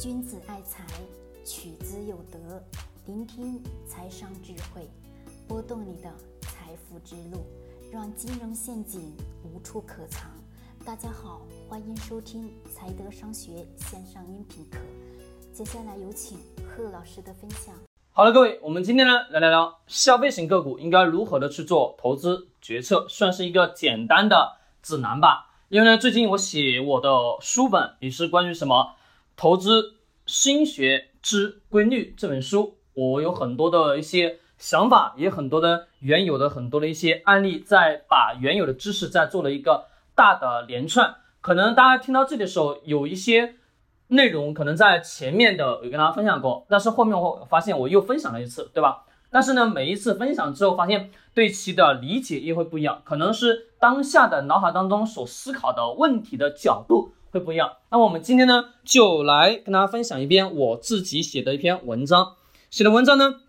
君子爱财，取之有德。聆听财商智慧，拨动你的财富之路，让金融陷阱无处可藏。大家好，欢迎收听财德商学线上音频课。接下来有请贺老师的分享。好了，各位，我们今天呢来聊聊消费型个股应该如何的去做投资决策，算是一个简单的指南吧。因为呢，最近我写我的书本也是关于什么投资心学之规律这本书，我有很多的一些想法，也很多的原有的很多的一些案例，在把原有的知识再做了一个大的连串。可能大家听到这里的时候，有一些内容可能在前面的有跟大家分享过，但是后面我发现我又分享了一次，对吧？但是呢，每一次分享之后，发现对其的理解也会不一样，可能是当下的脑海当中所思考的问题的角度会不一样。那我们今天呢，就来跟大家分享一篇我自己写的一篇文章，写的文章呢，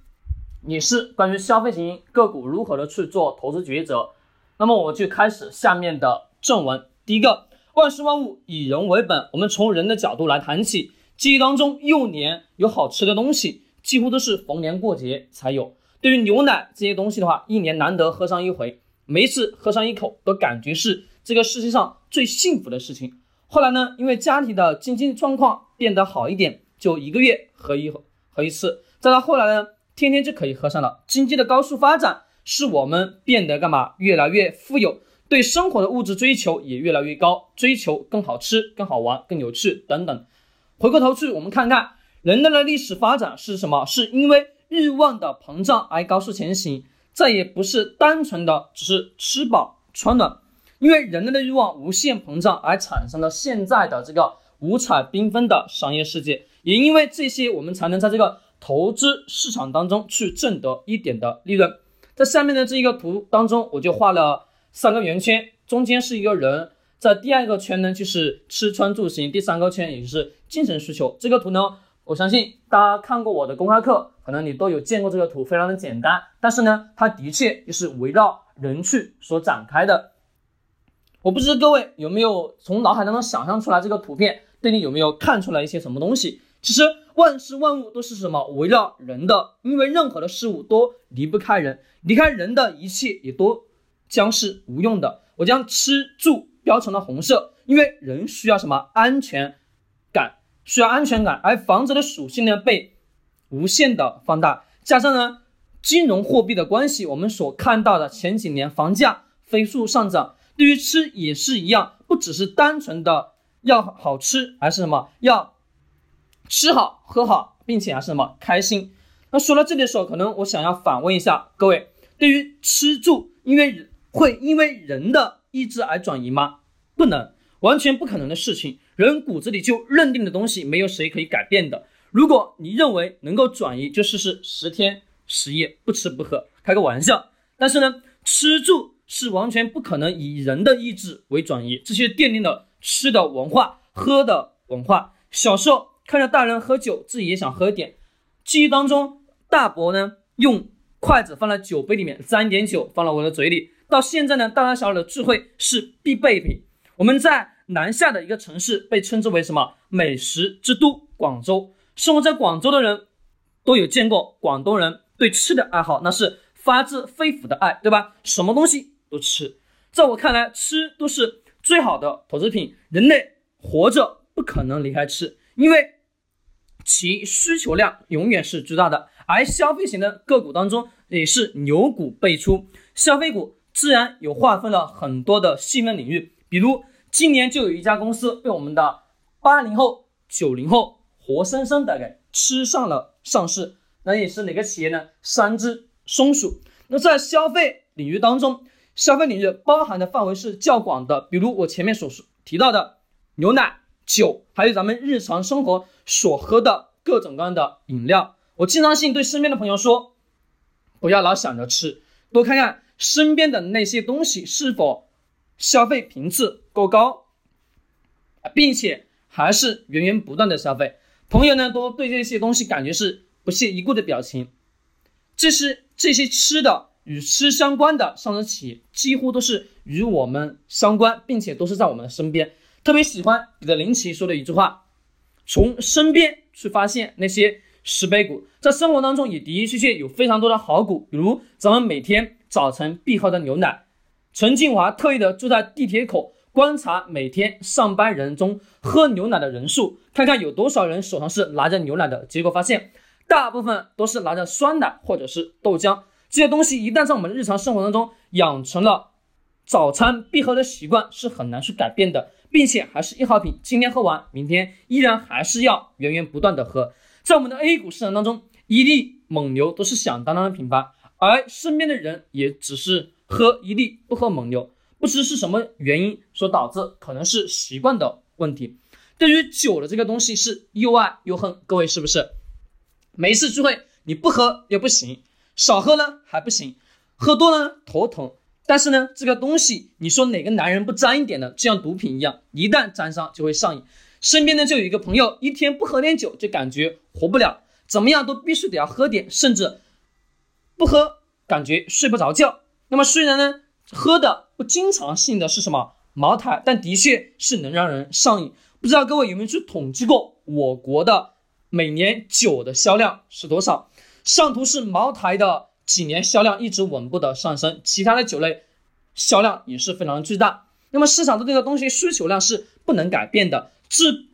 也是关于消费型个股如何的去做投资抉择。那么我就开始下面的正文。第一个，万事万物以人为本，我们从人的角度来谈起。记忆当中，幼年有好吃的东西。几乎都是逢年过节才有。对于牛奶这些东西的话，一年难得喝上一回，每一次喝上一口，都感觉是这个世界上最幸福的事情。后来呢，因为家庭的经济状况变得好一点，就一个月喝一喝一次。再到后来呢，天天就可以喝上了。经济的高速发展，使我们变得干嘛？越来越富有，对生活的物质追求也越来越高，追求更好吃、更好玩、更有趣等等。回过头去，我们看看。人类的历史发展是什么？是因为欲望的膨胀而高速前行，再也不是单纯的只是吃饱穿暖。因为人类的欲望无限膨胀而产生了现在的这个五彩缤纷的商业世界。也因为这些，我们才能在这个投资市场当中去挣得一点的利润。在下面的这一个图当中，我就画了三个圆圈，中间是一个人，在第二个圈呢就是吃穿住行，第三个圈也就是精神需求。这个图呢。我相信大家看过我的公开课，可能你都有见过这个图，非常的简单。但是呢，它的确就是围绕人去所展开的。我不知道各位有没有从脑海当中想象出来这个图片，对你有没有看出来一些什么东西？其实万事万物都是什么？围绕人的，因为任何的事物都离不开人，离开人的一切也都将是无用的。我将吃住标成了红色，因为人需要什么安全感。需要安全感，而房子的属性呢被无限的放大，加上呢金融货币的关系，我们所看到的前几年房价飞速上涨，对于吃也是一样，不只是单纯的要好吃，而是什么要吃好喝好，并且还是什么开心。那说到这里的时候，可能我想要反问一下各位，对于吃住，因为会因为人的意志而转移吗？不能，完全不可能的事情。人骨子里就认定的东西，没有谁可以改变的。如果你认为能够转移，就试试十天十夜不吃不喝，开个玩笑。但是呢，吃住是完全不可能以人的意志为转移，这些奠定了吃的文化、喝的文化。小时候看着大人喝酒，自己也想喝点。记忆当中，大伯呢用筷子放在酒杯里面，沾点酒放到我的嘴里。到现在呢，大大小小的聚会是必备品。我们在。南下的一个城市被称之为什么美食之都？广州。生活在广州的人都有见过广东人对吃的爱好，那是发自肺腑的爱，对吧？什么东西都吃。在我看来，吃都是最好的投资品。人类活着不可能离开吃，因为其需求量永远是巨大的。而消费型的个股当中也是牛股辈出，消费股自然有划分了很多的细分领域，比如。今年就有一家公司被我们的八零后、九零后活生生的给吃上了上市，那也是哪个企业呢？三只松鼠。那在消费领域当中，消费领域包含的范围是较广的，比如我前面所说提到的牛奶、酒，还有咱们日常生活所喝的各种各样的饮料。我经常性对身边的朋友说，不要老想着吃，多看看身边的那些东西是否。消费频次够高，并且还是源源不断的消费，朋友呢都对这些东西感觉是不屑一顾的表情。这是这些吃的与吃相关的上市企业，几乎都是与我们相关，并且都是在我们的身边。特别喜欢彼得林奇说的一句话：从身边去发现那些石碑谷，在生活当中也的的确确有非常多的好股，比如咱们每天早晨必喝的牛奶。陈庆华特意的坐在地铁口观察每天上班人中喝牛奶的人数，看看有多少人手上是拿着牛奶的，结果发现大部分都是拿着酸奶或者是豆浆这些东西。一旦在我们的日常生活当中养成了早餐必喝的习惯，是很难去改变的。并且还是一号品，今天喝完，明天依然还是要源源不断的喝。在我们的 A 股市场当中，伊利、蒙牛都是响当当的品牌，而身边的人也只是喝伊利不喝蒙牛，不知是什么原因所导致，可能是习惯的问题。对于酒的这个东西是又爱又恨，各位是不是？每一次聚会你不喝也不行，少喝呢还不行，喝多了头疼。但是呢，这个东西，你说哪个男人不沾一点呢？就像毒品一样，一旦沾上就会上瘾。身边呢就有一个朋友，一天不喝点酒就感觉活不了，怎么样都必须得要喝点，甚至不喝感觉睡不着觉。那么虽然呢喝的不经常性的是什么茅台，但的确是能让人上瘾。不知道各位有没有去统计过我国的每年酒的销量是多少？上图是茅台的。几年销量一直稳步的上升，其他的酒类销量也是非常巨大。那么市场对这个东西需求量是不能改变的。自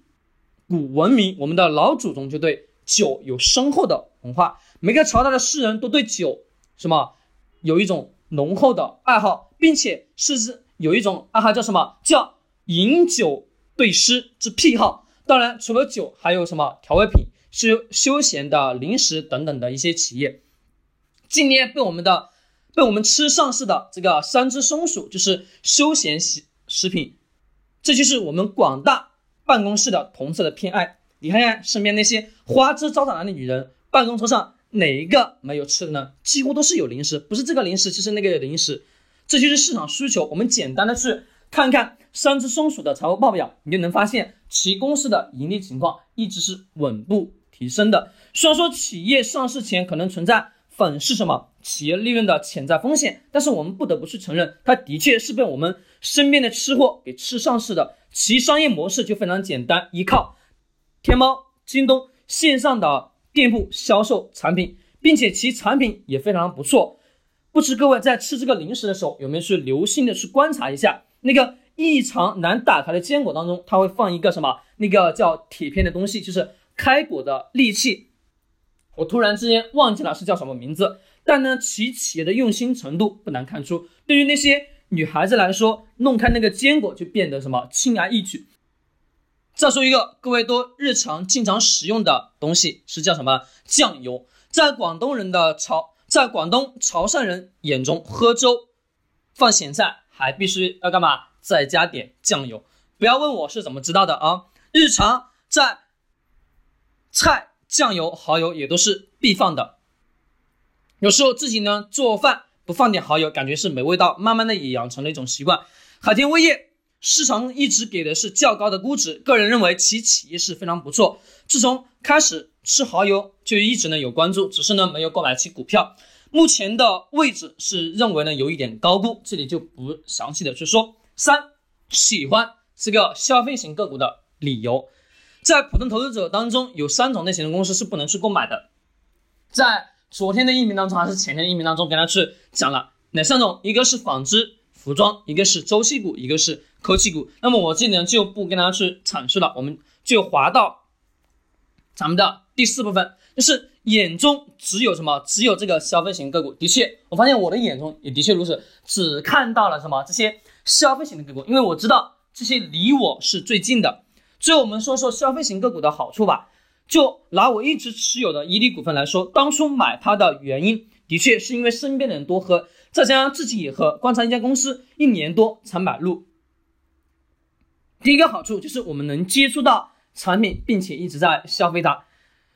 古文明，我们的老祖宗就对酒有深厚的文化，每个朝代的诗人都对酒什么有一种浓厚的爱好，并且甚至有一种爱好叫什么叫饮酒对诗之癖好。当然，除了酒，还有什么调味品、休休闲的零食等等的一些企业。今年被我们的被我们吃上市的这个三只松鼠就是休闲食食品，这就是我们广大办公室的同事的偏爱。你看看身边那些花枝招展的女人，办公桌上哪一个没有吃的呢？几乎都是有零食，不是这个零食就是那个零食，这就是市场需求。我们简单的去看看三只松鼠的财务报表，你就能发现其公司的盈利情况一直是稳步提升的。虽然说企业上市前可能存在。粉是什么企业利润的潜在风险？但是我们不得不去承认，它的确是被我们身边的吃货给吃上市的。其商业模式就非常简单，依靠天猫、京东线上的店铺销售产品，并且其产品也非常不错。不知各位在吃这个零食的时候，有没有去留心的去观察一下那个异常难打开的坚果当中，它会放一个什么？那个叫铁片的东西，就是开果的利器。我突然之间忘记了是叫什么名字，但呢，其企业的用心程度不难看出。对于那些女孩子来说，弄开那个坚果就变得什么轻而易举。再说一个各位都日常经常使用的东西是叫什么酱油？在广东人的潮，在广东潮汕人眼中，喝粥放咸菜还必须要干嘛？再加点酱油。不要问我是怎么知道的啊！日常在菜。酱油、蚝油也都是必放的。有时候自己呢做饭不放点蚝油，感觉是没味道。慢慢的也养成了一种习惯。海天味业市场一直给的是较高的估值，个人认为其企业是非常不错。自从开始吃蚝油，就一直呢有关注，只是呢没有购买其股票。目前的位置是认为呢有一点高估，这里就不详细的去说。三喜欢这个消费型个股的理由。在普通投资者当中，有三种类型的公司是不能去购买的。在昨天的音频当中，还是前天的音频当中，跟大家去讲了哪三种？一个是纺织服装，一个是周期股，一个是科技股。那么我这里呢就不跟大家去阐述了，我们就划到咱们的第四部分，就是眼中只有什么？只有这个消费型个股。的确，我发现我的眼中也的确如此，只看到了什么？这些消费型的个股，因为我知道这些离我是最近的。最后我们说说消费型个股的好处吧。就拿我一直持有的伊利股份来说，当初买它的原因，的确是因为身边的人多喝，再加上自己也喝。观察一家公司一年多才买入。第一个好处就是我们能接触到产品，并且一直在消费它。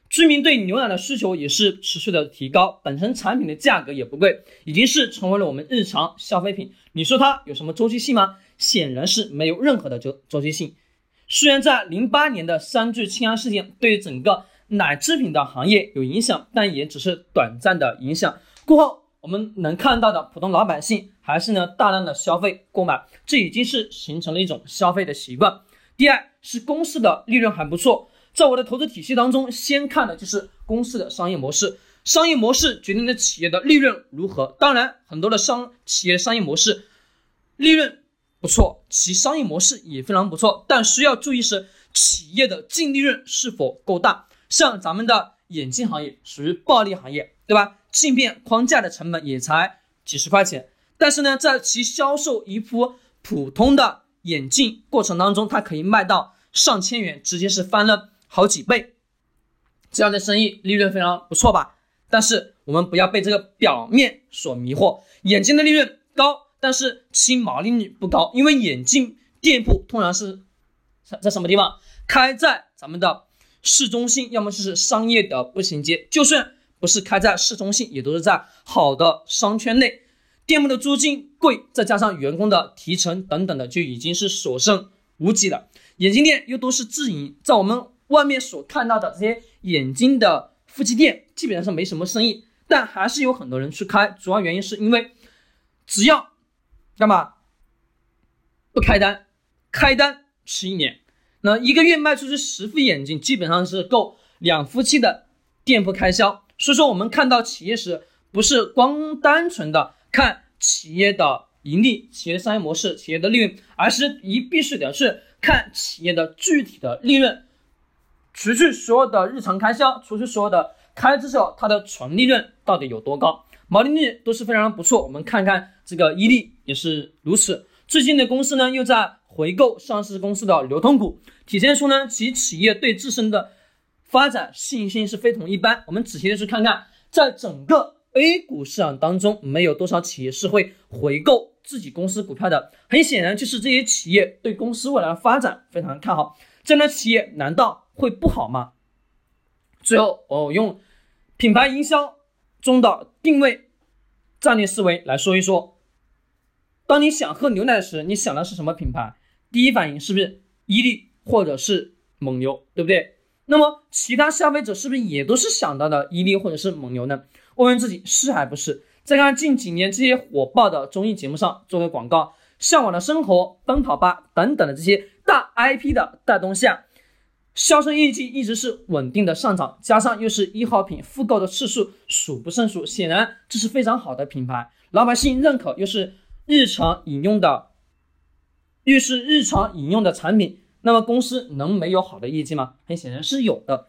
居民对牛奶的需求也是持续的提高，本身产品的价格也不贵，已经是成为了我们日常消费品。你说它有什么周期性吗？显然是没有任何的周周期性。虽然在零八年的三聚氰胺事件对整个奶制品的行业有影响，但也只是短暂的影响。过后我们能看到的普通老百姓还是呢大量的消费购买，这已经是形成了一种消费的习惯。第二是公司的利润还不错，在我的投资体系当中，先看的就是公司的商业模式，商业模式决定了企业的利润如何。当然，很多的商企业商业模式利润不错，其商业模式也非常不错，但需要注意是企业的净利润是否够大。像咱们的眼镜行业属于暴利行业，对吧？镜片框架的成本也才几十块钱，但是呢，在其销售一副普通的眼镜过程当中，它可以卖到上千元，直接是翻了。好几倍，这样的生意利润非常不错吧？但是我们不要被这个表面所迷惑。眼镜的利润高，但是其毛利率不高，因为眼镜店铺通常是在在什么地方？开在咱们的市中心，要么就是商业的步行街。就算不是开在市中心，也都是在好的商圈内。店铺的租金贵，再加上员工的提成等等的，就已经是所剩无几了。眼镜店又都是自营，在我们。外面所看到的这些眼镜的夫妻店基本上是没什么生意，但还是有很多人去开。主要原因是因为只要干嘛不开单，开单十一年，那一个月卖出去十副眼镜，基本上是够两夫妻的店铺开销。所以说，我们看到企业时，不是光单纯的看企业的盈利、企业商业模式、企业的利润，而是一必须得是看企业的具体的利润。除去所有的日常开销，除去所有的开支之后，它的纯利润到底有多高？毛利率都是非常不错。我们看看这个伊利也是如此。最近的公司呢，又在回购上市公司的流通股，体现出呢其企业对自身的发展信心是非同一般。我们仔细的去看看，在整个 A 股市场当中，没有多少企业是会回购自己公司股票的。很显然，就是这些企业对公司未来的发展非常看好。这样的企业难道？会不好吗？最后，我用品牌营销中的定位战略思维来说一说。当你想喝牛奶时，你想的是什么品牌？第一反应是不是伊利或者是蒙牛，对不对？那么其他消费者是不是也都是想到的伊利或者是蒙牛呢？问问自己是还不是？再看近几年这些火爆的综艺节目上做个广告，《向往的生活》、《奔跑吧》等等的这些大 IP 的带动下。销售业绩一直是稳定的上涨，加上又是一号品复购的次数数不胜数，显然这是非常好的品牌，老百姓认可，又是日常饮用的，又是日常饮用的产品，那么公司能没有好的业绩吗？很显然是有的。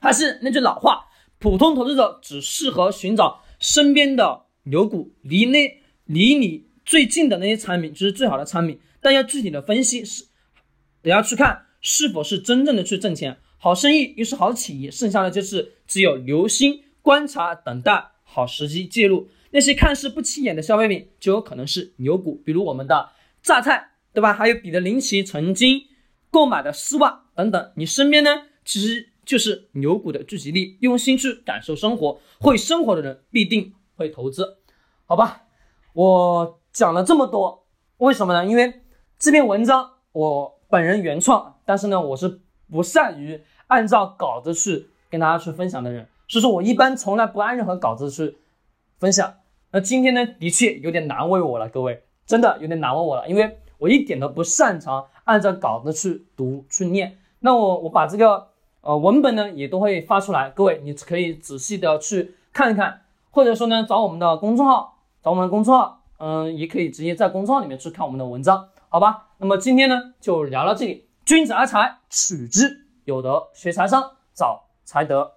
还是那句老话，普通投资者只适合寻找身边的牛股，离那离你最近的那些产品就是最好的产品，但要具体的分析是，得要去看。是否是真正的去挣钱？好生意又是好企业，剩下的就是只有留心观察，等待好时机介入。那些看似不起眼的消费品，就有可能是牛股，比如我们的榨菜，对吧？还有彼得林奇曾经购买的丝袜等等。你身边呢，其实就是牛股的聚集地。用心去感受生活，会生活的人必定会投资，好吧？我讲了这么多，为什么呢？因为这篇文章我。本人原创，但是呢，我是不善于按照稿子去跟大家去分享的人，所以说我一般从来不按任何稿子去分享。那今天呢，的确有点难为我了，各位，真的有点难为我了，因为我一点都不擅长按照稿子去读去念。那我我把这个呃文本呢也都会发出来，各位你可以仔细的去看一看，或者说呢找我们的公众号，找我们的公众号，嗯，也可以直接在公众号里面去看我们的文章。好吧，那么今天呢就聊到这里。君子爱财，取之有德；学财商，找财德。